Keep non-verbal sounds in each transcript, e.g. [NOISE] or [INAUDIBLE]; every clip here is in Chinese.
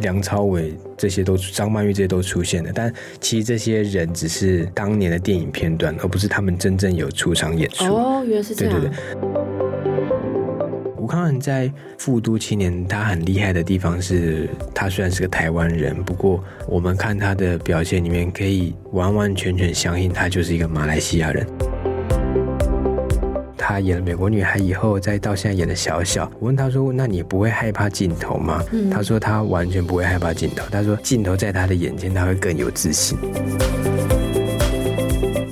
梁朝伟这些都，张曼玉这些都出现了，但其实这些人只是当年的电影片段，而不是他们真正有出场演出。哦，原来是这样。对对对。吴康仁在《富都青年》，他很厉害的地方是，他虽然是个台湾人，不过我们看他的表现里面，可以完完全全相信他就是一个马来西亚人。他演了美国女孩以后，再到现在演的小小，我问他说：“那你不会害怕镜头吗？”嗯，他说他完全不会害怕镜头。他说镜头在他的眼前，他会更有自信。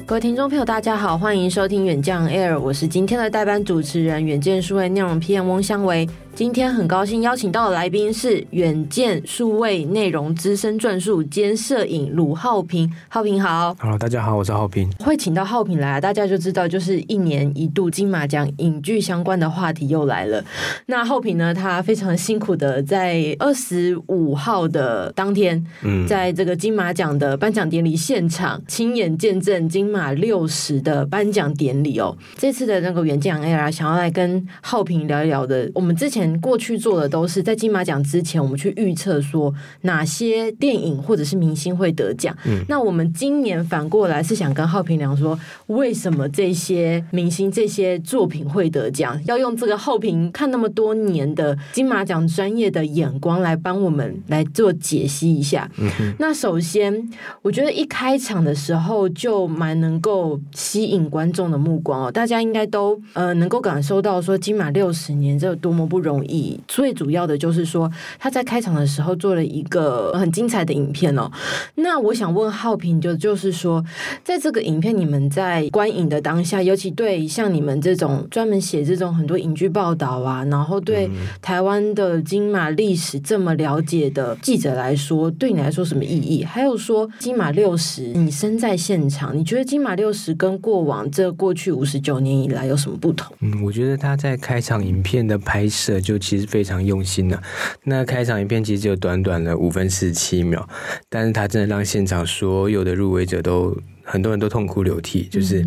各位听众朋友，大家好，欢迎收听远见 Air，我是今天的代班主持人，远见数位内容 PM 翁香维。今天很高兴邀请到的来宾是远见数位内容资深撰述兼摄影鲁浩平，浩平好。Hello，大家好，我是浩平。会请到浩平来啊，大家就知道，就是一年一度金马奖影剧相关的话题又来了。那浩平呢，他非常辛苦的在二十五号的当天，嗯，在这个金马奖的颁奖典礼现场，亲眼见证金马六十的颁奖典礼哦。这次的那个远见 Air 想要来跟浩平聊一聊的，我们之前。过去做的都是在金马奖之前，我们去预测说哪些电影或者是明星会得奖。嗯，那我们今年反过来是想跟浩平聊说，为什么这些明星这些作品会得奖？要用这个浩平看那么多年的金马奖专业的眼光来帮我们来做解析一下。嗯，那首先，我觉得一开场的时候就蛮能够吸引观众的目光哦，大家应该都呃能够感受到说金马六十年这有多么不容易。以最主要的就是说，他在开场的时候做了一个很精彩的影片哦。那我想问浩平，就就是说，在这个影片你们在观影的当下，尤其对像你们这种专门写这种很多影剧报道啊，然后对台湾的金马历史这么了解的记者来说，对你来说什么意义？还有说金马六十，你身在现场，你觉得金马六十跟过往这过去五十九年以来有什么不同？嗯，我觉得他在开场影片的拍摄就。其实非常用心了，那开场影片其实只有短短的五分四十七秒，但是他真的让现场所有的入围者都很多人都痛哭流涕，就是。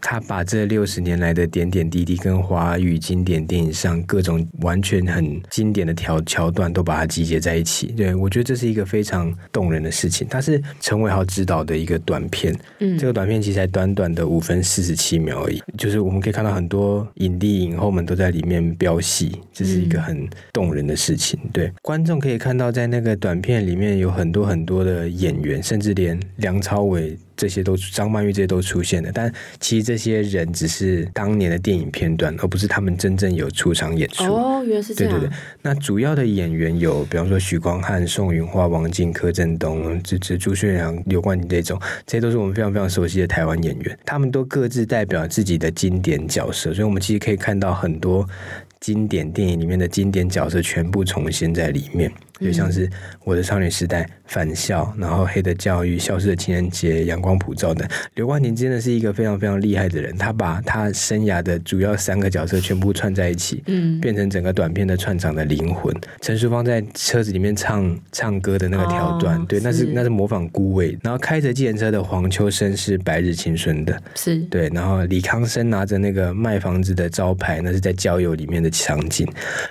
他把这六十年来的点点滴滴，跟华语经典电影上各种完全很经典的桥桥段，都把它集结在一起。对，我觉得这是一个非常动人的事情。它是陈伟豪执导的一个短片，嗯，这个短片其实才短短的五分四十七秒而已。就是我们可以看到很多影帝影后们都在里面飙戏，这是一个很动人的事情。对，观众可以看到，在那个短片里面有很多很多的演员，甚至连梁朝伟。这些都张曼玉这些都出现了，但其实这些人只是当年的电影片段，而不是他们真正有出场演出。哦，原来是这样。对对对，那主要的演员有，比方说许光汉、宋芸樺、王静、柯震东、这这朱学良、刘冠廷这种，这些都是我们非常非常熟悉的台湾演员。他们都各自代表自己的经典角色，所以我们其实可以看到很多经典电影里面的经典角色全部重现在里面。就像是我的少女时代、返校，然后黑的教育、消失的情人节、阳光普照等。刘冠廷真的是一个非常非常厉害的人，他把他生涯的主要三个角色全部串在一起，嗯，变成整个短片的串场的灵魂。陈淑芳在车子里面唱唱歌的那个桥段，哦、对，那是那是模仿孤味。然后开着计程车的黄秋生是白日青春的，是对。然后李康生拿着那个卖房子的招牌，那是在郊游里面的场景。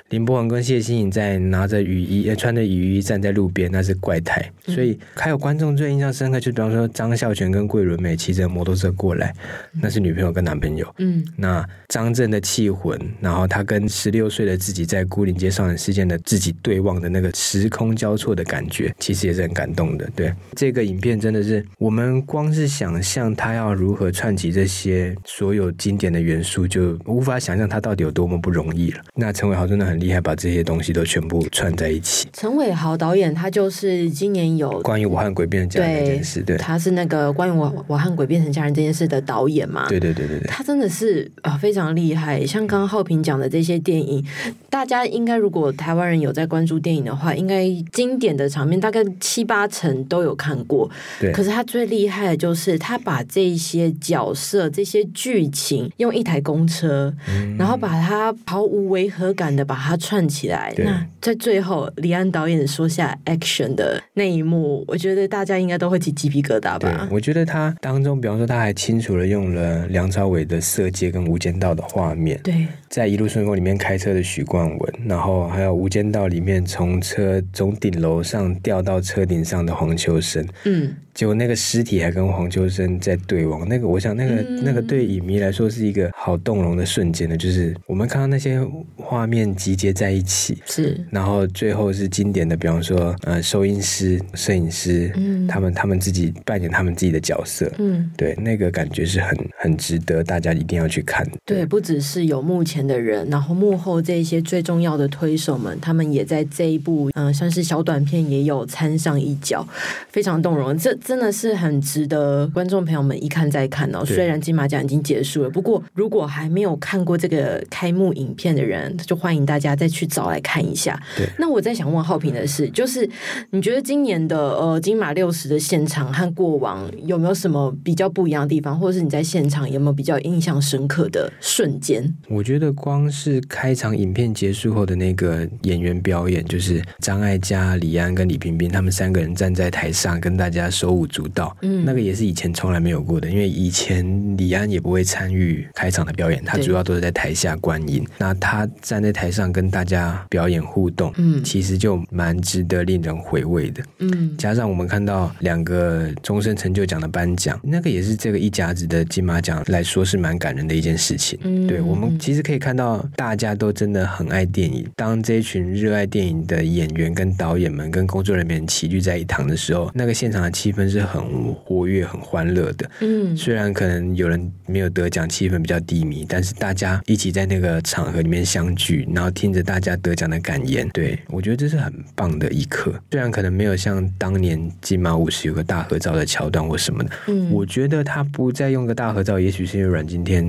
林柏宏跟谢欣颖在拿着雨衣穿。那雨衣站在路边，那是怪胎。所以还有观众最印象深刻，就比方说张孝全跟桂纶镁骑着摩托车过来，那是女朋友跟男朋友。嗯，那张震的气魂，然后他跟十六岁的自己在孤岭街少年事件的自己对望的那个时空交错的感觉，其实也是很感动的。对，这个影片真的是我们光是想象他要如何串起这些所有经典的元素，就无法想象他到底有多么不容易了。那陈伟豪真的很厉害，把这些东西都全部串在一起。陈伟豪导演，他就是今年有关于武汉鬼变成家人这件事，对，他是那个关于我我和鬼变成家人这件事的导演嘛？对对对对对，他真的是啊非常厉害。像刚刚浩平讲的这些电影，大家应该如果台湾人有在关注电影的话，应该经典的场面大概七八成都有看过。对，可是他最厉害的就是他把这些角色、这些剧情用一台公车，嗯、然后把它毫无违和感的把它串起来。那在最后，李安。导演说下 action 的那一幕，我觉得大家应该都会起鸡皮疙瘩吧？对，我觉得他当中，比方说他还清楚的用了梁朝伟的色戒跟无间道的画面，对，在一路顺风里面开车的许冠文，然后还有无间道里面从车从顶楼上掉到车顶上的黄秋生，嗯。结果那个尸体还跟黄秋生在对望，那个我想那个、嗯、那个对影迷来说是一个好动容的瞬间呢，就是我们看到那些画面集结在一起，是，然后最后是经典的，比方说呃收音师、摄影师，嗯，他们他们自己扮演他们自己的角色，嗯，对，那个感觉是很很值得大家一定要去看。的。对，不只是有幕前的人，然后幕后这些最重要的推手们，他们也在这一部嗯、呃、像是小短片也有参上一脚，非常动容。这真的是很值得观众朋友们一看再看哦。虽然金马奖已经结束了，不过如果还没有看过这个开幕影片的人，就欢迎大家再去找来看一下。对，那我在想问浩平的是，就是你觉得今年的呃金马六十的现场和过往有没有什么比较不一样的地方，或者是你在现场有没有比较印象深刻的瞬间？我觉得光是开场影片结束后的那个演员表演，就是张艾嘉、李安跟李冰冰他们三个人站在台上跟大家手舞足。嗯，那个也是以前从来没有过的，因为以前李安也不会参与开场的表演，他主要都是在台下观影。那他站在台上跟大家表演互动，嗯，其实就蛮值得令人回味的。嗯，加上我们看到两个终身成就奖的颁奖，那个也是这个一甲子的金马奖来说是蛮感人的一件事情。嗯，对，我们其实可以看到大家都真的很爱电影。当这一群热爱电影的演员跟导演们跟工作人员齐聚在一堂的时候，那个现场的气氛是很。很活跃、很欢乐的。嗯，虽然可能有人没有得奖，气氛比较低迷，但是大家一起在那个场合里面相聚，然后听着大家得奖的感言，对，我觉得这是很棒的一刻。虽然可能没有像当年金马五十有个大合照的桥段或什么的，嗯，我觉得他不再用个大合照，也许是因为阮经天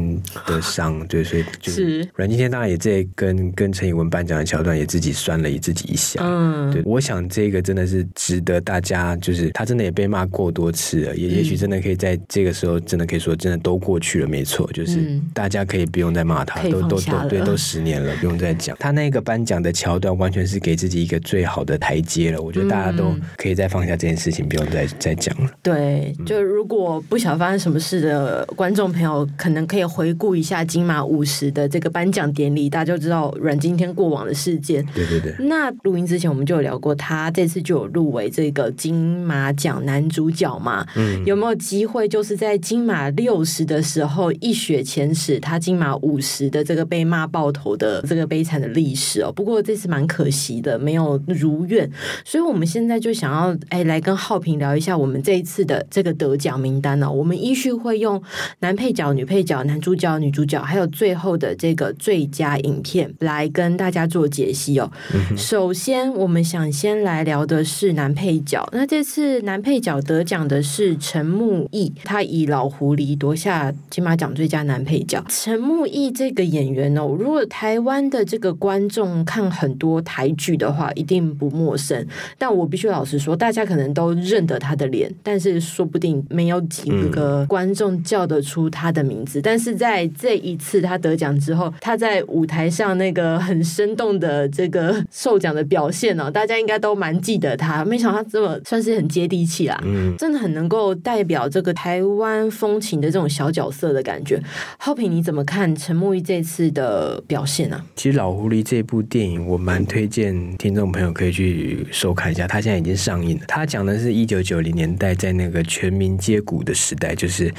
的伤，对，所以就是阮经天当然也在跟跟陈以文颁奖的桥段也自己酸了自己一下。嗯，对，我想这个真的是值得大家，就是他真的也被骂过多。次了，也也许真的可以在这个时候，真的可以说，真的都过去了，没错，就是大家可以不用再骂他，都都都对，都十年了，不用再讲。他那个颁奖的桥段，完全是给自己一个最好的台阶了。我觉得大家都可以再放下这件事情，不用再再讲了。对，就如果不晓得发生什么事的观众朋友，可能可以回顾一下金马五十的这个颁奖典礼，大家就知道阮经天过往的事件。对对对。那录音之前我们就有聊过，他这次就有入围这个金马奖男主角。嘛，嗯，有没有机会就是在金马六十的时候一雪前耻，他金马五十的这个被骂爆头的这个悲惨的历史哦？不过这次蛮可惜的，没有如愿。所以我们现在就想要哎，来跟浩平聊一下我们这一次的这个得奖名单呢。我们依序会用男配角、女配角、男主角、女主角，还有最后的这个最佳影片来跟大家做解析哦。嗯、首先，我们想先来聊的是男配角。那这次男配角得奖的是陈木易，他以老狐狸夺下金马奖最佳男配角。陈木易这个演员哦，如果台湾的这个观众看很多台剧的话，一定不陌生。但我必须老实说，大家可能都认得他的脸，但是说不定没有几个观众叫得出他的名字。但是在这一次他得奖之后，他在舞台上那个很生动的这个受奖的表现哦，大家应该都蛮记得他。没想到他这么算是很接地气啦，嗯，真的。很能够代表这个台湾风情的这种小角色的感觉，浩平你怎么看陈木易这次的表现呢、啊？其实《老狐狸》这部电影我蛮推荐听众朋友可以去收看一下，它现在已经上映了。它讲的是一九九零年代在那个全民皆股的时代，就是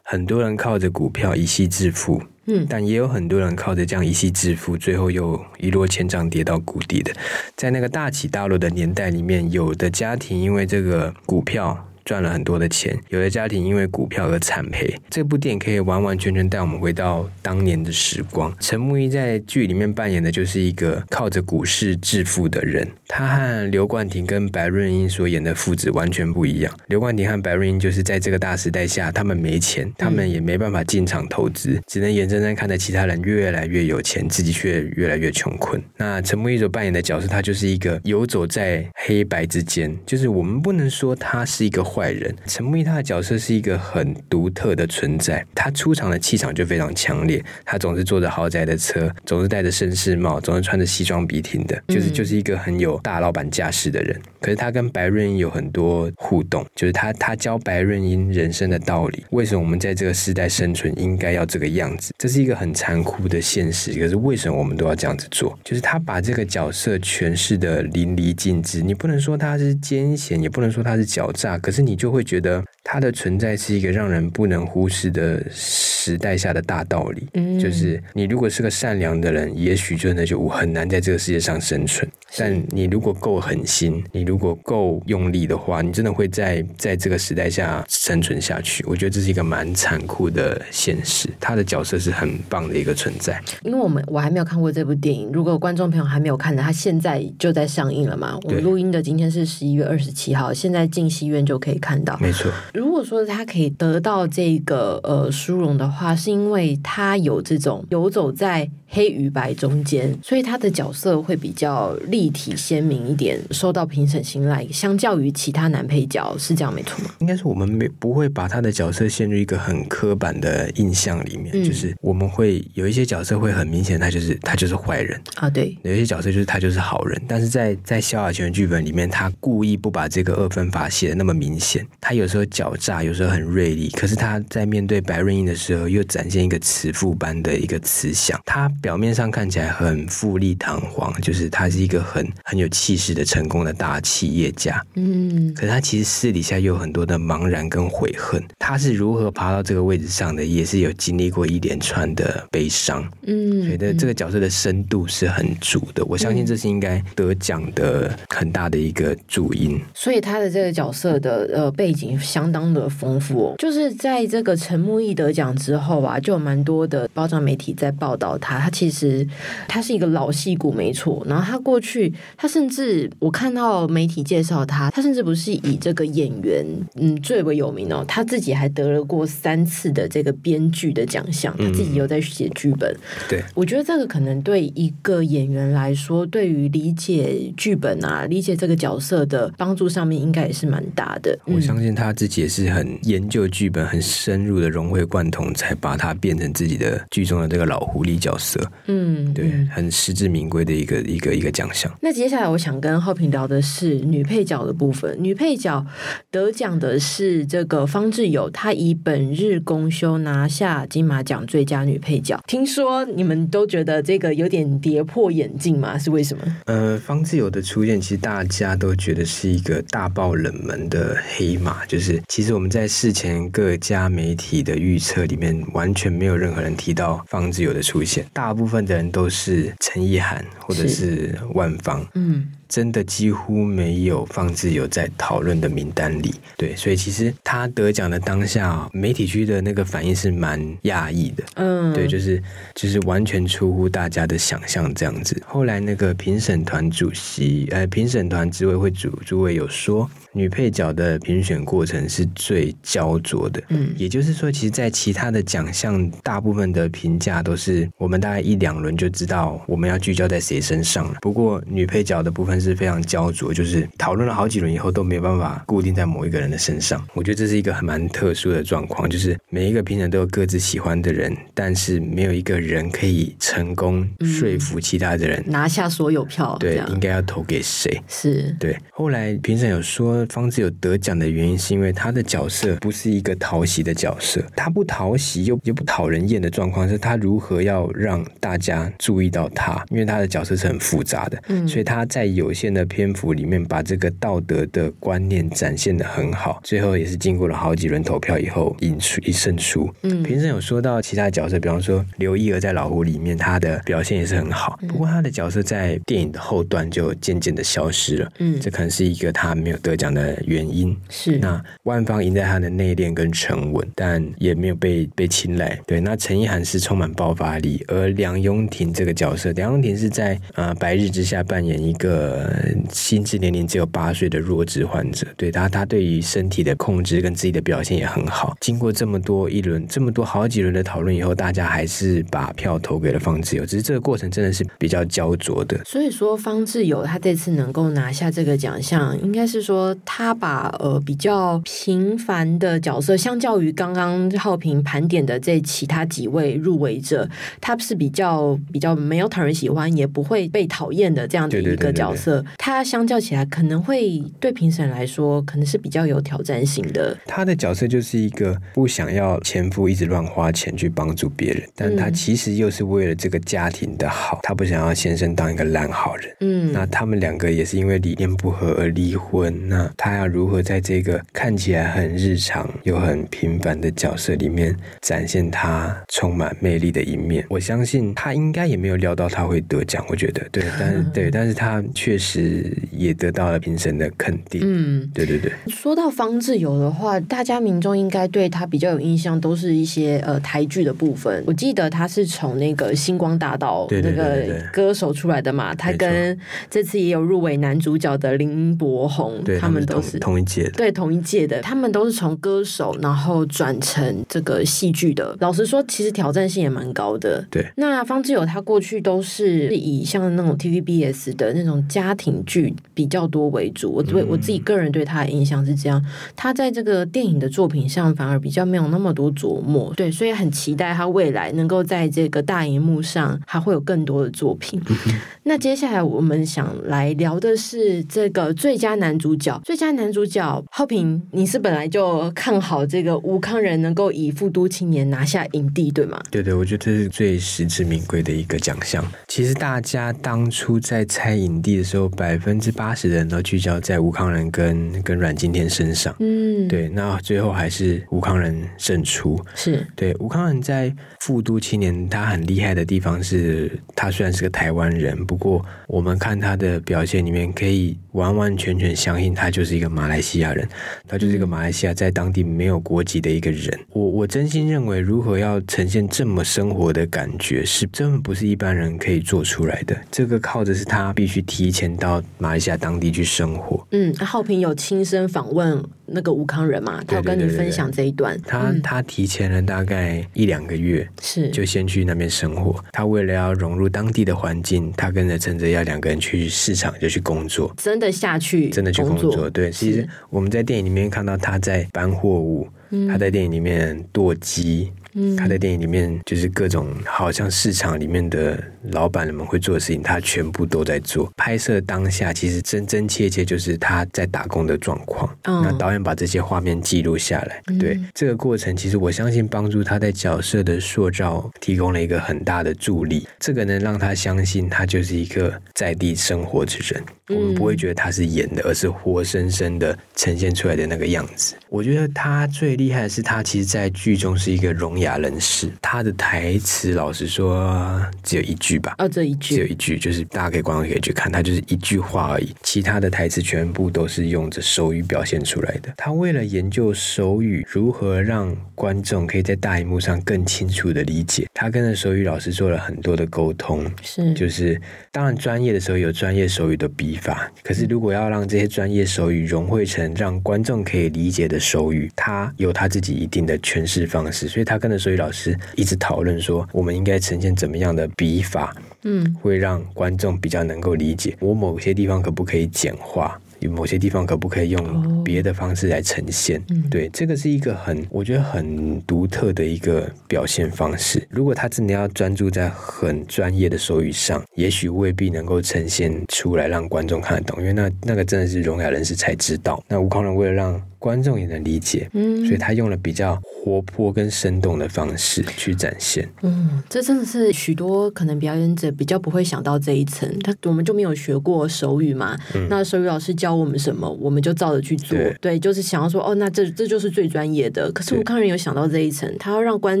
很多人靠着股票一夕致富。但也有很多人靠着这样一夕致富，最后又一落千丈跌到谷底的。在那个大起大落的年代里面，有的家庭因为这个股票。赚了很多的钱，有的家庭因为股票而惨赔。这部电影可以完完全全带我们回到当年的时光。陈木易在剧里面扮演的就是一个靠着股市致富的人。他和刘冠廷跟白润英所演的父子完全不一样。刘冠廷和白润英就是在这个大时代下，他们没钱，他们也没办法进场投资，只能眼睁睁看着其他人越来越有钱，自己却越来越穷困。那陈木易所扮演的角色，他就是一个游走在黑白之间，就是我们不能说他是一个。坏人。陈木易他的角色是一个很独特的存在，他出场的气场就非常强烈。他总是坐着豪宅的车，总是戴着绅士帽，总是穿着西装笔挺的，就是就是一个很有大老板架势的人。可是他跟白润英有很多互动，就是他他教白润英人生的道理，为什么我们在这个时代生存应该要这个样子？这是一个很残酷的现实。可是为什么我们都要这样子做？就是他把这个角色诠释的淋漓尽致。你不能说他是奸险，也不能说他是狡诈，可是你就会觉得他的存在是一个让人不能忽视的时代下的大道理。嗯，就是你如果是个善良的人，也许真的就很难在这个世界上生存。但你如果够狠心，你如果够用力的话，你真的会在在这个时代下生存下去。我觉得这是一个蛮残酷的现实。他的角色是很棒的一个存在。因为我们我还没有看过这部电影，如果观众朋友还没有看的，他现在就在上映了嘛。我们录音的今天是十一月二十七号，现在进戏院就可以看到。没错。如果说他可以得到这个呃殊荣的话，是因为他有这种游走在黑与白中间，所以他的角色会比较立体鲜明一点，受到评审青睐。相较于其他男配角，是这样没错吗？应该是我们没不会把他的角色陷入一个很刻板的印象里面，嗯、就是我们会有一些角色会很明显，他就是他就是坏人啊，对，有一些角色就是他就是好人。但是在在萧亚全剧本里面，他故意不把这个二分法写的那么明显。他有时候狡诈，有时候很锐利，可是他在面对白润英的时候，又展现一个慈父般的一个慈祥。他表面上看起来很富丽堂皇，就是他是一个很很有气势的成功的大企业家，嗯，可是他其实私底下又有很多的茫然跟悔恨。他是如何爬到这个位置上的，也是有经历过一连串的悲伤，嗯，觉得这个角色的深度是很足的。我相信这是应该得奖的很大的一个主因。所以他的这个角色的呃背景相当的丰富哦，就是在这个陈木易得奖之后啊，就有蛮多的包装媒体在报道他，他其实。他是一个老戏骨，没错。然后他过去，他甚至我看到媒体介绍他，他甚至不是以这个演员嗯最为有名哦，他自己还得了过三次的这个编剧的奖项，他自己有在写剧本。嗯、对，我觉得这个可能对一个演员来说，对于理解剧本啊、理解这个角色的帮助上面，应该也是蛮大的。我相信他自己也是很研究剧本，很深入的融会贯通，才把它变成自己的剧中的这个老狐狸角色。嗯，对，很实至名归的一个一个一个奖项。那接下来我想跟浩平聊的是女配角的部分。女配角得奖的是这个方志友，她以《本日公休》拿下金马奖最佳女配角。听说你们都觉得这个有点跌破眼镜吗？是为什么？呃，方志友的出现，其实大家都觉得是一个大爆冷门的黑马。就是其实我们在事前各家媒体的预测里面，完全没有任何人提到方志友的出现，大部分。的人都是陈意涵或者是万芳，嗯。真的几乎没有方志友在讨论的名单里，对，所以其实他得奖的当下，媒体区的那个反应是蛮讶异的，嗯，对，就是就是完全出乎大家的想象这样子。后来那个评审团主席，呃，评审团执委会主主委有说，女配角的评选过程是最焦灼的，嗯，也就是说，其实，在其他的奖项，大部分的评价都是我们大概一两轮就知道我们要聚焦在谁身上了。不过女配角的部分。是非常焦灼，就是讨论了好几轮以后都没有办法固定在某一个人的身上。我觉得这是一个很蛮特殊的状况，就是每一个评审都有各自喜欢的人，但是没有一个人可以成功说服其他的人、嗯、拿下所有票。对，应该要投给谁？是对。后来评审有说，方志友得奖的原因是因为他的角色不是一个讨喜的角色，他不讨喜又又不讨人厌的状况，是他如何要让大家注意到他？因为他的角色是很复杂的，嗯，所以他在有。有限的篇幅里面，把这个道德的观念展现的很好，最后也是经过了好几轮投票以后，赢出一胜出。嗯，评审有说到其他角色，比方说刘一儿在老狐里面，她的表现也是很好，不过她的角色在电影的后段就渐渐的消失了。嗯，这可能是一个她没有得奖的原因。是，那万芳赢在她的内敛跟沉稳，但也没有被被青睐。对，那陈意涵是充满爆发力，而梁雍婷这个角色，梁雍婷是在呃白日之下扮演一个。个心智年龄只有八岁的弱智患者，对他，他对于身体的控制跟自己的表现也很好。经过这么多一轮、这么多好几轮的讨论以后，大家还是把票投给了方志友。只是这个过程真的是比较焦灼的。所以说，方志友他这次能够拿下这个奖项，应该是说他把呃比较平凡的角色，相较于刚刚浩平盘点的这其他几位入围者，他是比较比较没有讨人喜欢，也不会被讨厌的这样的一个角色。对对对他相较起来，可能会对评审来说，可能是比较有挑战性的。他的角色就是一个不想要前夫一直乱花钱去帮助别人，但他其实又是为了这个家庭的好，他不想要先生当一个烂好人。嗯，那他们两个也是因为理念不合而离婚。那他要如何在这个看起来很日常又很平凡的角色里面展现他充满魅力的一面？我相信他应该也没有料到他会得奖。我觉得对，但是对，[LAUGHS] 但是他确实也得到了评审的肯定。嗯，对对对。说到方志友的话，大家民众应该对他比较有印象，都是一些呃台剧的部分。我记得他是从那个星光大道那个歌手出来的嘛，他跟这次也有入围男主角的林柏宏，他们都是同一届的，对同一届的，他们都是从歌手然后转成这个戏剧的。老实说，其实挑战性也蛮高的。对，那方志友他过去都是以像那种 TVBS 的那种家庭剧比较多为主。我对我自己个人对他的印象是这样，他在这个电影的作品上反而比较没有那么多琢磨。对，所以很期待他未来能够在这个大荧幕上还会有更多的作品。[LAUGHS] 那接下来我们想来聊的是这个最佳男主角。最佳男主角浩平，你是本来就看好这个吴康仁能够以《富都青年》拿下影帝，对吗？对对，我觉得这是最实至名归的一个奖项。其实大家当初在猜影帝的时候，百分之八十的人都聚焦在吴康仁跟跟阮经天身上。嗯，对，那最后还是吴康仁胜出。是对，吴康仁在《富都青年》他很厉害的地方是，他虽然是个台湾人，不过我们看他的表现里面，可以完完全全相信他就是一个马来西亚人，他就是一个马来西亚在当地没有国籍的一个人。我我真心认为，如何要呈现这么生活的感觉，是真的不是一般人可以做出来的。这个靠的是他必须提前到马来西亚当地去生活。嗯，浩平有亲身访问那个吴康仁嘛？他有跟你分享这一段。对对对对对，他他提前了大概一两个月，是就先去那边生活。他为了要融入当地的环境，他跟着陈泽耀两个人去市场就去工作，真的下去，真的去工作。对，其实我们在电影里面看到他在搬货物，他在电影里面剁鸡。他在电影里面就是各种好像市场里面的老板们会做的事情，他全部都在做。拍摄当下其实真真切切就是他在打工的状况。那导演把这些画面记录下来，对这个过程，其实我相信帮助他在角色的塑造提供了一个很大的助力。这个能让他相信他就是一个在地生活之人。我们不会觉得他是演的，而是活生生的呈现出来的那个样子。我觉得他最厉害的是，他其实，在剧中是一个聋哑人士。他的台词，老实说，只有一句吧。哦，这一句，只有一句，就是大家可以观众可以去看，他就是一句话而已。其他的台词全部都是用着手语表现出来的。他为了研究手语如何让观众可以在大荧幕上更清楚的理解，他跟着手语老师做了很多的沟通。是，就是当然专业的时候有专业手语的笔法，可是如果要让这些专业手语融汇成让观众可以理解的手语，他有他自己一定的诠释方式，所以他跟着手语老师一直讨论说，我们应该呈现怎么样的笔法，嗯，会让观众比较能够理解。我某些地方可不可以简化？有某些地方可不可以用别的方式来呈现？哦、对，这个是一个很，我觉得很独特的一个表现方式。如果他真的要专注在很专业的手语上，也许未必能够呈现出来让观众看得懂，因为那那个真的是聋哑人士才知道。那吴康仁为了让观众也能理解，嗯，所以他用了比较活泼跟生动的方式去展现。嗯，这真的是许多可能表演者比较不会想到这一层。他我们就没有学过手语嘛？嗯、那手语老师教我们什么，我们就照着去做。对，对，就是想要说，哦，那这这就是最专业的。可是吴康仁有想到这一层，他要让观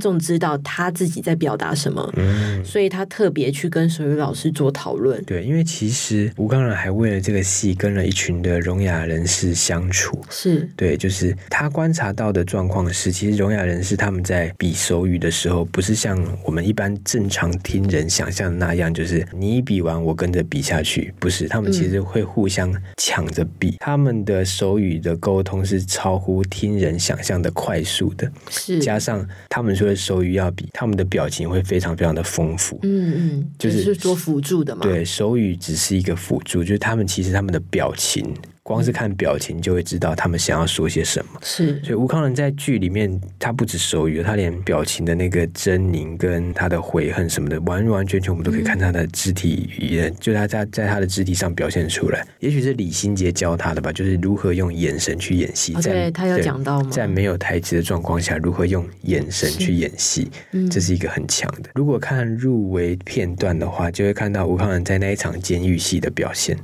众知道他自己在表达什么，嗯，所以他特别去跟手语老师做讨论。对，因为其实吴康仁还为了这个戏跟了一群的聋哑人士相处。是对。对，就是他观察到的状况是，其实聋哑人士他们在比手语的时候，不是像我们一般正常听人想象的那样，就是你一比完我跟着比下去，不是，他们其实会互相抢着比，嗯、他们的手语的沟通是超乎听人想象的快速的，是加上他们说的手语要比，他们的表情会非常非常的丰富，嗯嗯，就是、就是做辅助的嘛，对，手语只是一个辅助，就是他们其实他们的表情。光是看表情就会知道他们想要说些什么。是，所以吴康仁在剧里面，他不止手语，他连表情的那个狰狞跟他的悔恨什么的，完完全全我们都可以看他的肢体语言，嗯、就他在在他的肢体上表现出来。也许是李心洁教他的吧，就是如何用眼神去演戏。对他有讲到吗？在没有台词的状况下，如何用眼神去演戏，嗯、这是一个很强的。如果看入围片段的话，就会看到吴康仁在那一场监狱戏的表现。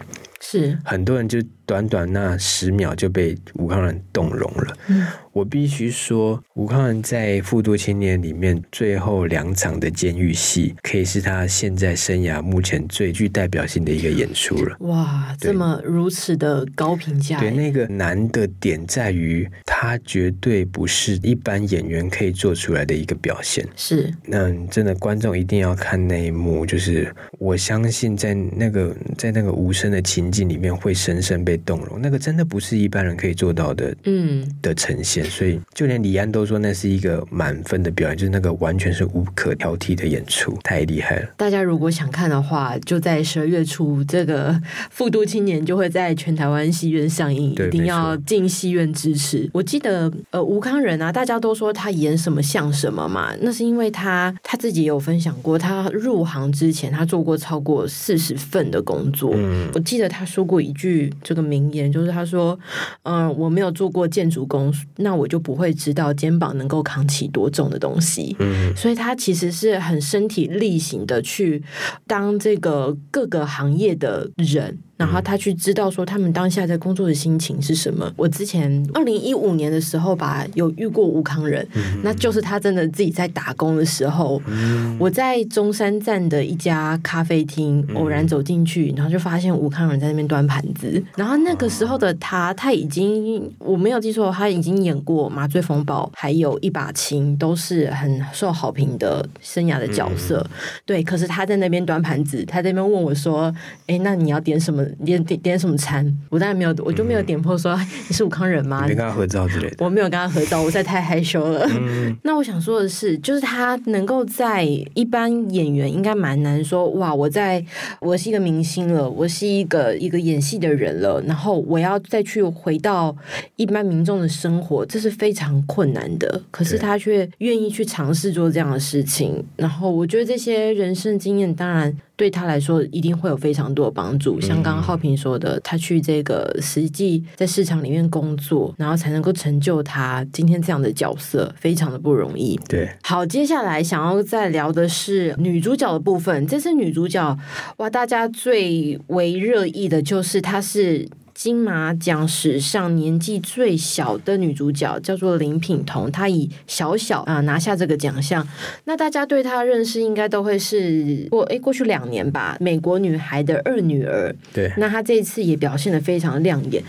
是很多人就短短那十秒就被吴康仁动容了。嗯。我必须说，吴康仁在《复读青年》里面最后两场的监狱戏，可以是他现在生涯目前最具代表性的一个演出了。哇，这么如此的高评价！对，那个难的点在于，他绝对不是一般演员可以做出来的一个表现。是，那真的观众一定要看那一幕，就是我相信在那个在那个无声的情境里面，会深深被动容。那个真的不是一般人可以做到的，嗯，的呈现。所以，就连李安都说那是一个满分的表演，就是那个完全是无可挑剔的演出，太厉害了。大家如果想看的话，就在十二月初，这个《复读青年》就会在全台湾戏院上映，一定要进戏院支持。我记得，呃，吴康仁啊，大家都说他演什么像什么嘛，那是因为他他自己有分享过，他入行之前他做过超过四十份的工作。嗯，我记得他说过一句这个名言，就是他说：“嗯、呃，我没有做过建筑工，那。”那我就不会知道肩膀能够扛起多重的东西，嗯，所以他其实是很身体力行的去当这个各个行业的人。然后他去知道说他们当下在工作的心情是什么。我之前二零一五年的时候吧，有遇过吴康仁，嗯、那就是他真的自己在打工的时候，嗯、我在中山站的一家咖啡厅偶然走进去，然后就发现吴康仁在那边端盘子。然后那个时候的他，他已经我没有记错，他已经演过《麻醉风暴》还有一把琴，都是很受好评的生涯的角色。嗯、对，可是他在那边端盘子，他在那边问我说：“哎，那你要点什么？”点点点什么餐？我当然没有，我就没有点破说你是武康人吗？没跟他合照之类的。我没有跟他合照，我实在太害羞了。嗯、[LAUGHS] 那我想说的是，就是他能够在一般演员应该蛮难说哇，我在我是一个明星了，我是一个一个演戏的人了，然后我要再去回到一般民众的生活，这是非常困难的。可是他却愿意去尝试做这样的事情，然后我觉得这些人生经验当然。对他来说，一定会有非常多的帮助。像刚刚浩平说的，他去这个实际在市场里面工作，然后才能够成就他今天这样的角色，非常的不容易。对，好，接下来想要再聊的是女主角的部分。这次女主角，哇，大家最为热议的就是她是。金马奖史上年纪最小的女主角叫做林品彤，她以小小啊拿下这个奖项。那大家对她认识应该都会是过诶过去两年吧，美国女孩的二女儿。对，那她这一次也表现的非常亮眼。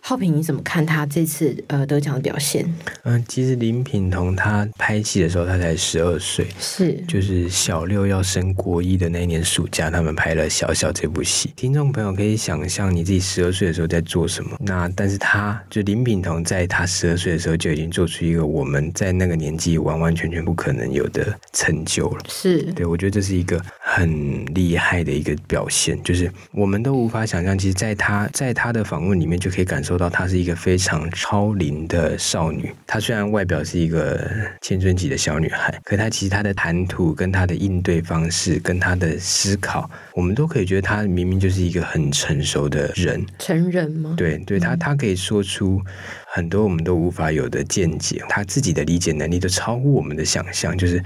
浩平，你怎么看她这次呃得奖的表现？嗯，其实林品彤她拍戏的时候她才十二岁，是就是小六要升国一的那一年暑假，他们拍了《小小》这部戏。听众朋友可以想象你自己十二岁的时候。在做什么？那但是他就林品彤，在他十二岁的时候就已经做出一个我们在那个年纪完完全全不可能有的成就了。是对，我觉得这是一个很厉害的一个表现，就是我们都无法想象。其实，在他在他的访问里面就可以感受到，她是一个非常超龄的少女。她虽然外表是一个青春期的小女孩，可她其实她的谈吐、跟她的应对方式、跟她的思考，我们都可以觉得她明明就是一个很成熟的人。成人。对，对他，他可以说出很多我们都无法有的见解，他自己的理解能力都超乎我们的想象，就是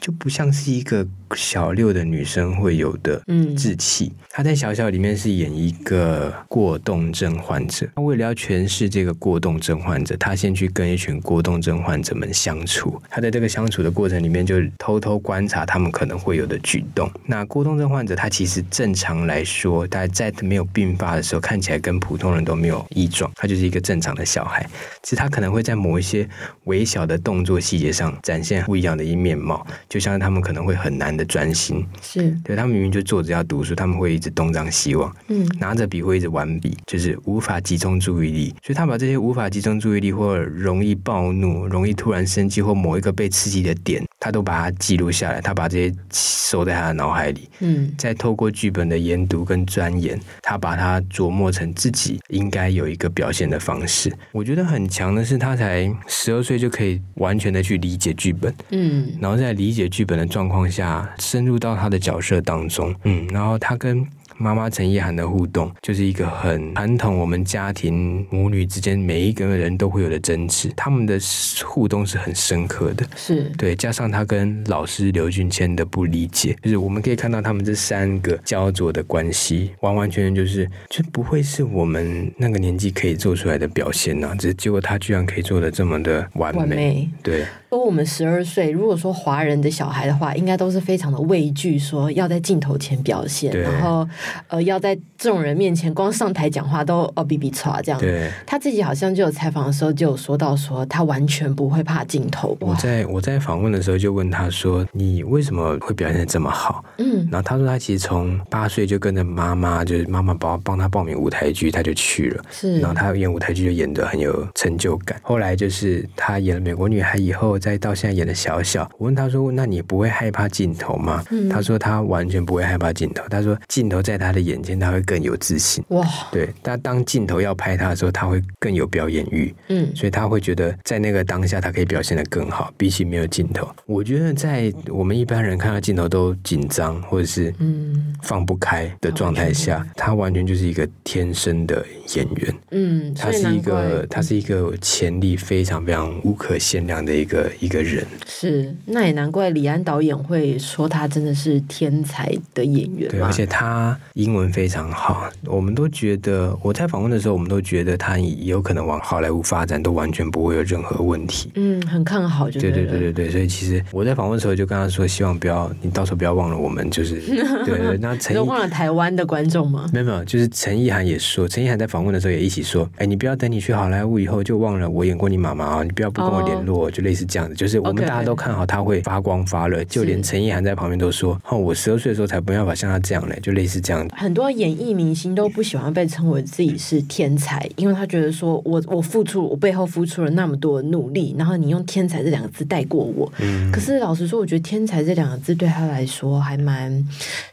就不像是一个小六的女生会有的志气。他在小小里面是演一个过动症患者，他为了要诠释这个过动症患者，他先去跟一群过动症患者们相处，他在这个相处的过程里面就偷偷观察他们可能会有的举动。那过动症患者他其实正常来说，他在没有病发的时候看起来跟普通人都没有异状，他就是一个正常的小孩。孩，其实他可能会在某一些微小的动作细节上展现不一样的一面貌，就像他们可能会很难的专心，是。对他们明明就坐着要读书，他们会一直东张西望，嗯，拿着笔会一直玩笔，就是无法集中注意力，所以他把这些无法集中注意力或容易暴怒、容易突然生气或某一个被刺激的点，他都把它记录下来，他把这些收在他的脑海里，嗯，再透过剧本的研读跟钻研，他把它琢磨成自己应该有一个表现的方式。我觉得很强的是，他才十二岁就可以完全的去理解剧本，嗯，然后在理解剧本的状况下，深入到他的角色当中，嗯，然后他跟。妈妈陈意涵的互动就是一个很传统，我们家庭母女之间每一个人都会有的争执，他们的互动是很深刻的，是。对，加上他跟老师刘俊谦的不理解，就是我们可以看到他们这三个焦灼的关系，完完全全就是就不会是我们那个年纪可以做出来的表现呐、啊，只是结果他居然可以做的这么的完美，完美。对。说我们十二岁，如果说华人的小孩的话，应该都是非常的畏惧，说要在镜头前表现，然后呃要在这种人面前光上台讲话都哦比比剉这样。对，他自己好像就有采访的时候就有说到说他完全不会怕镜头。我在我在访问的时候就问他说：“你为什么会表现的这么好？”嗯，然后他说他其实从八岁就跟着妈妈，就是妈妈帮帮他报名舞台剧，他就去了。是，然后他演舞台剧就演得很有成就感。后来就是他演了《美国女孩》以后。再到现在演的小小，我问他说：“那你不会害怕镜头吗？”嗯、他说：“他完全不会害怕镜头。他说镜头在他的眼前，他会更有自信。哇，对，他当镜头要拍他的时候，他会更有表演欲。嗯，所以他会觉得在那个当下，他可以表现的更好，比起没有镜头。我觉得在我们一般人看到镜头都紧张或者是嗯放不开的状态下，嗯、他完全就是一个天生的演员。嗯，他是一个他是一个潜力非常非常无可限量的一个。一个人是，那也难怪李安导演会说他真的是天才的演员。对，而且他英文非常好，我们都觉得我在访问的时候，我们都觉得他有可能往好莱坞发展，都完全不会有任何问题。嗯，很看好就对，对对对对对。所以其实我在访问的时候就跟他说，希望不要你到时候不要忘了我们，就是 [LAUGHS] 对对。那陈，忘了台湾的观众吗？没有没有，就是陈意涵也说，陈意涵在访问的时候也一起说，哎，你不要等你去好莱坞以后就忘了我演过你妈妈啊，你不要不跟我联络，oh. 就类似这样子。就是我们大家都看好他会发光发热，就连陈意涵在旁边都说：“哦，我十二岁的时候才不要法像他这样嘞。”就类似这样。很多演艺明星都不喜欢被称为自己是天才，因为他觉得说我我付出我背后付出了那么多努力，然后你用天才这两个字带过我。嗯。可是老实说，我觉得天才这两个字对他来说还蛮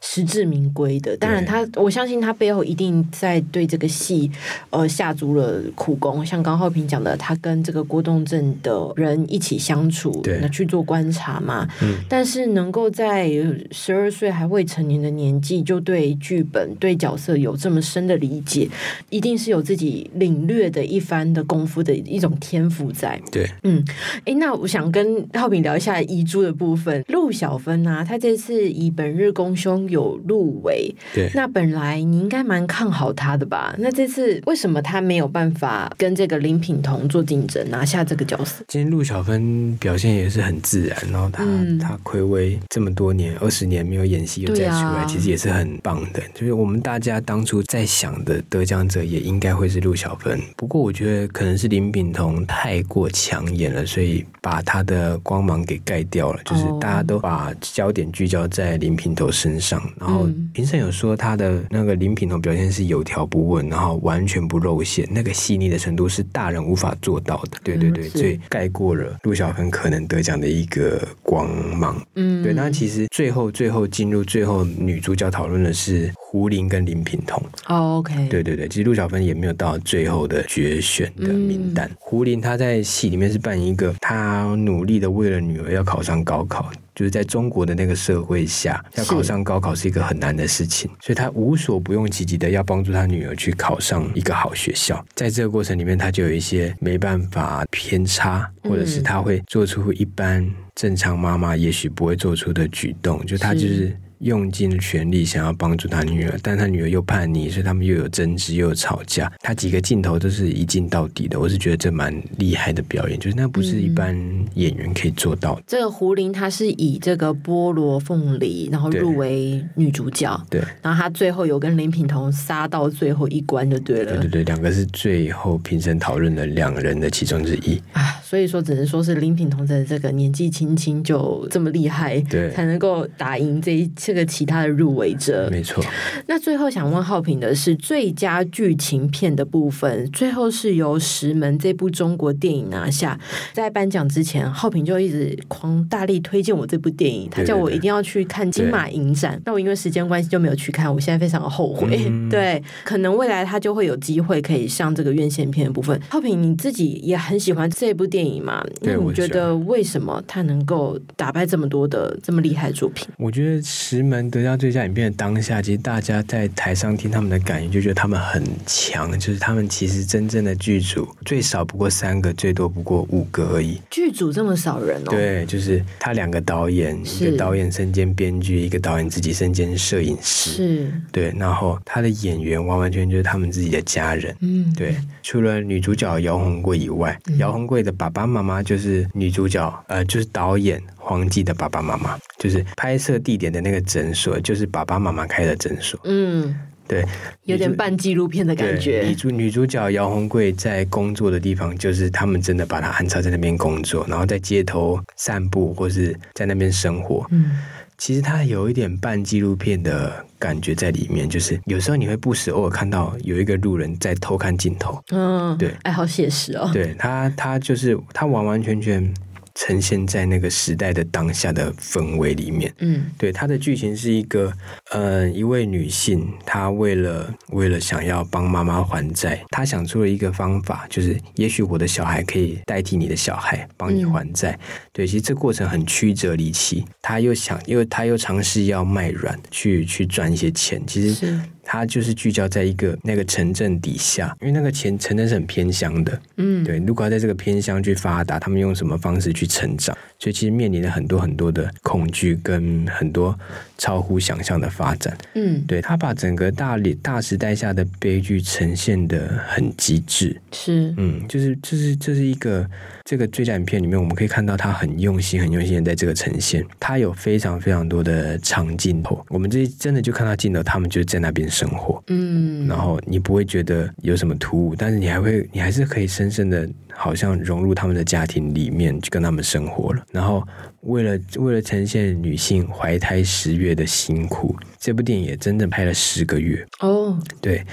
实至名归的。当然他，他我相信他背后一定在对这个戏呃下足了苦功。像刚浩平讲的，他跟这个郭东正的人一起相。清楚，对，那去做观察嘛。嗯，但是能够在十二岁还未成年的年纪，就对剧本、对角色有这么深的理解，一定是有自己领略的一番的功夫的一种天赋在。对，嗯，哎，那我想跟浩平聊一下遗珠的部分。陆小芬啊，她这次以《本日公兄》有入围，对，那本来你应该蛮看好她的吧？那这次为什么她没有办法跟这个林品彤做竞争，拿下这个角色？今天陆小芬。表现也是很自然，然后她、嗯、他暌违这么多年，二十年没有演戏又再出来，啊、其实也是很棒的。就是我们大家当初在想的得奖者也应该会是陆小芬，不过我觉得可能是林品彤太过抢眼了，所以把他的光芒给盖掉了。就是大家都把焦点聚焦在林品彤身上，然后评审有说他的那个林品彤表现是有条不紊，然后完全不露馅，那个细腻的程度是大人无法做到的。对对对，所以盖过了陆小芬。可能得奖的一个光芒，嗯，对。那其实最后最后进入最后女主角讨论的是胡林跟林品彤。哦，OK，对对对，其实陆小芬也没有到最后的决选的名单。嗯、胡林他在戏里面是扮演一个，他努力的为了女儿要考上高考。就是在中国的那个社会下，要考上高考是一个很难的事情，所以他无所不用其极的要帮助他女儿去考上一个好学校。在这个过程里面，他就有一些没办法偏差，或者是他会做出一般正常妈妈也许不会做出的举动，就他就是用尽了全力想要帮助他女儿，但他女儿又叛逆，所以他们又有争执，又有吵架。他几个镜头都是一镜到底的，我是觉得这蛮厉害的表演，就是那不是一般演员可以做到的。嗯、这个胡玲她是以这个菠萝凤梨，然后入围女主角，对，然后她最后有跟林品彤杀到最后一关就对了，对对对，两个是最后评审讨论的两人的其中之一啊，所以说只能说是林品彤的这个年纪轻轻就这么厉害，对，才能够打赢这一这个其他的入围者，没错。那最后想问浩平的是最佳剧情片的部分，最后是由《石门》这部中国电影拿下。在颁奖之前，浩平就一直狂大力推荐我这部电影，他叫我一定要去看金马影展。那我因为时间关系就没有去看，我现在非常的后悔。嗯、[LAUGHS] 对，可能未来他就会有机会可以上这个院线片的部分。浩平你自己也很喜欢这部电影嘛？那你觉得为什么他能够打败这么多的这么厉害的作品？我觉得《石门》得到最佳影片的当下，其实大家在台上听他们的感言，就觉得他们很强，就是他们其实真正的剧组最少不过三个，最多不过五个而已。剧组这么少人哦？对，就是他两个导演，一个导演身兼编剧，一个导演自己身兼摄影师。是，对，然后他的演员完完全全就是他们自己的家人。嗯，对，除了女主角姚红贵以外，嗯、姚红贵的爸爸妈妈就是女主角，呃，就是导演黄记的爸爸妈妈，就是拍摄地点的那个诊所，就是爸爸妈妈开的诊所。嗯。对，有点半纪录片的感觉。女主女主角姚红贵在工作的地方，就是他们真的把她安插在那边工作，然后在街头散步，或是在那边生活。嗯，其实它有一点半纪录片的感觉在里面，就是有时候你会不时偶尔看到有一个路人在偷看镜头。嗯，对，哎，好写实哦。对他，他就是他完完全全。呈现在那个时代的当下的氛围里面，嗯，对，它的剧情是一个，呃，一位女性，她为了为了想要帮妈妈还债，她想出了一个方法，就是也许我的小孩可以代替你的小孩帮你还债。嗯、对，其实这过程很曲折离奇，她又想，因为她又尝试要卖软去去赚一些钱，其实。他就是聚焦在一个那个城镇底下，因为那个前城镇是很偏乡的，嗯，对。如果要在这个偏乡去发达，他们用什么方式去成长？所以其实面临了很多很多的恐惧跟很多超乎想象的发展。嗯，对。他把整个大理大时代下的悲剧呈现的很极致。是，嗯，就是就是这是一个这个最佳影片里面，我们可以看到他很用心、很用心的在这个呈现。他有非常非常多的长镜头，我们这真的就看到镜头，他们就在那边。生活，嗯，然后你不会觉得有什么突兀，但是你还会，你还是可以深深的，好像融入他们的家庭里面，去跟他们生活了。然后为了为了呈现女性怀胎十月的辛苦，这部电影也真正拍了十个月哦，对。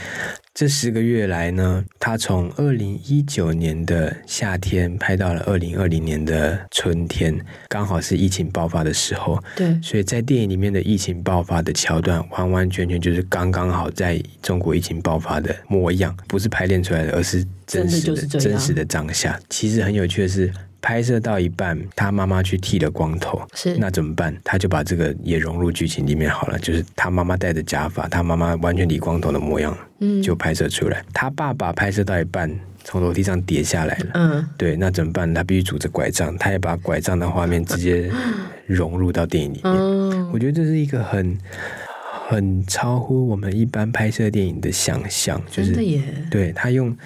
这十个月来呢，他从二零一九年的夏天拍到了二零二零年的春天，刚好是疫情爆发的时候。对，所以在电影里面的疫情爆发的桥段，完完全全就是刚刚好在中国疫情爆发的模样，不是排练出来的，而是真实的、的真实的当下。其实很有趣的是。拍摄到一半，他妈妈去剃了光头，是那怎么办？他就把这个也融入剧情里面好了，就是他妈妈戴着假发，他妈妈完全理光头的模样，嗯，就拍摄出来。嗯、他爸爸拍摄到一半，从楼梯上跌下来了，嗯，对，那怎么办？他必须拄着拐杖，他也把拐杖的画面直接融入到电影里面。嗯、我觉得这是一个很。很超乎我们一般拍摄电影的想象，就是对他用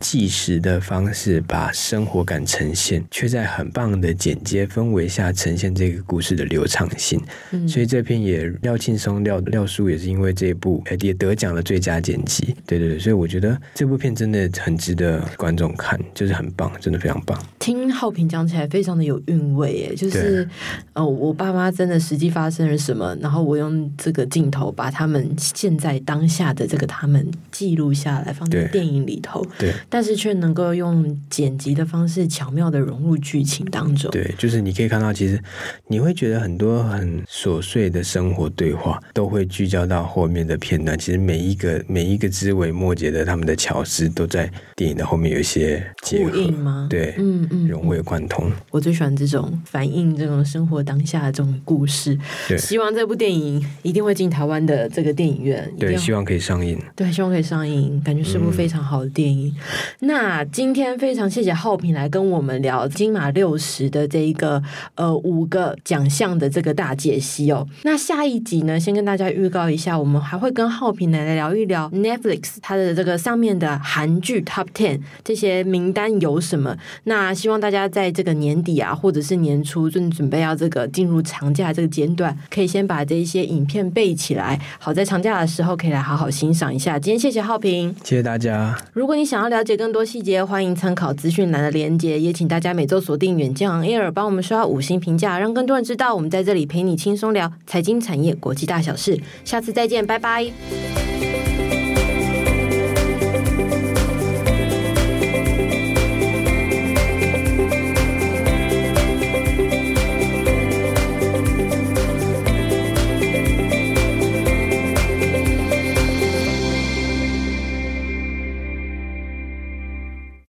纪实的方式把生活感呈现，却在很棒的剪接氛围下呈现这个故事的流畅性。嗯、所以这片也廖庆松廖廖叔也是因为这一部也得奖了最佳剪辑。对对对，所以我觉得这部片真的很值得观众看，就是很棒，真的非常棒。听浩平讲起来非常的有韵味，哎，就是对呃，我爸妈真的实际发生了什么，然后我用这个镜头。把他们现在当下的这个他们记录下来，放在电影里头，对，对，但是却能够用剪辑的方式巧妙的融入剧情当中。对，就是你可以看到，其实你会觉得很多很琐碎的生活对话都会聚焦到后面的片段。其实每一个每一个枝微末节的他们的巧思，都在电影的后面有一些结合吗？对，嗯嗯，融会贯通。我最喜欢这种反映这种生活当下的这种故事。对，希望这部电影一定会进台湾的这个电影院，对，希望可以上映。对，希望可以。上映，感觉是部非常好的电影。嗯、那今天非常谢谢浩平来跟我们聊金马六十的这一个呃五个奖项的这个大解析哦。那下一集呢，先跟大家预告一下，我们还会跟浩平来聊一聊 Netflix 它的这个上面的韩剧 Top Ten 这些名单有什么。那希望大家在这个年底啊，或者是年初正准备要这个进入长假这个阶段，可以先把这一些影片备起来，好在长假的时候可以来好好欣赏一下。今天谢谢浩平，谢谢大家。如果你想要了解更多细节，欢迎参考资讯栏的连接，也请大家每周锁定远见 On Air，帮我们刷五星评价，让更多人知道我们在这里陪你轻松聊财经产业国际大小事。下次再见，拜拜。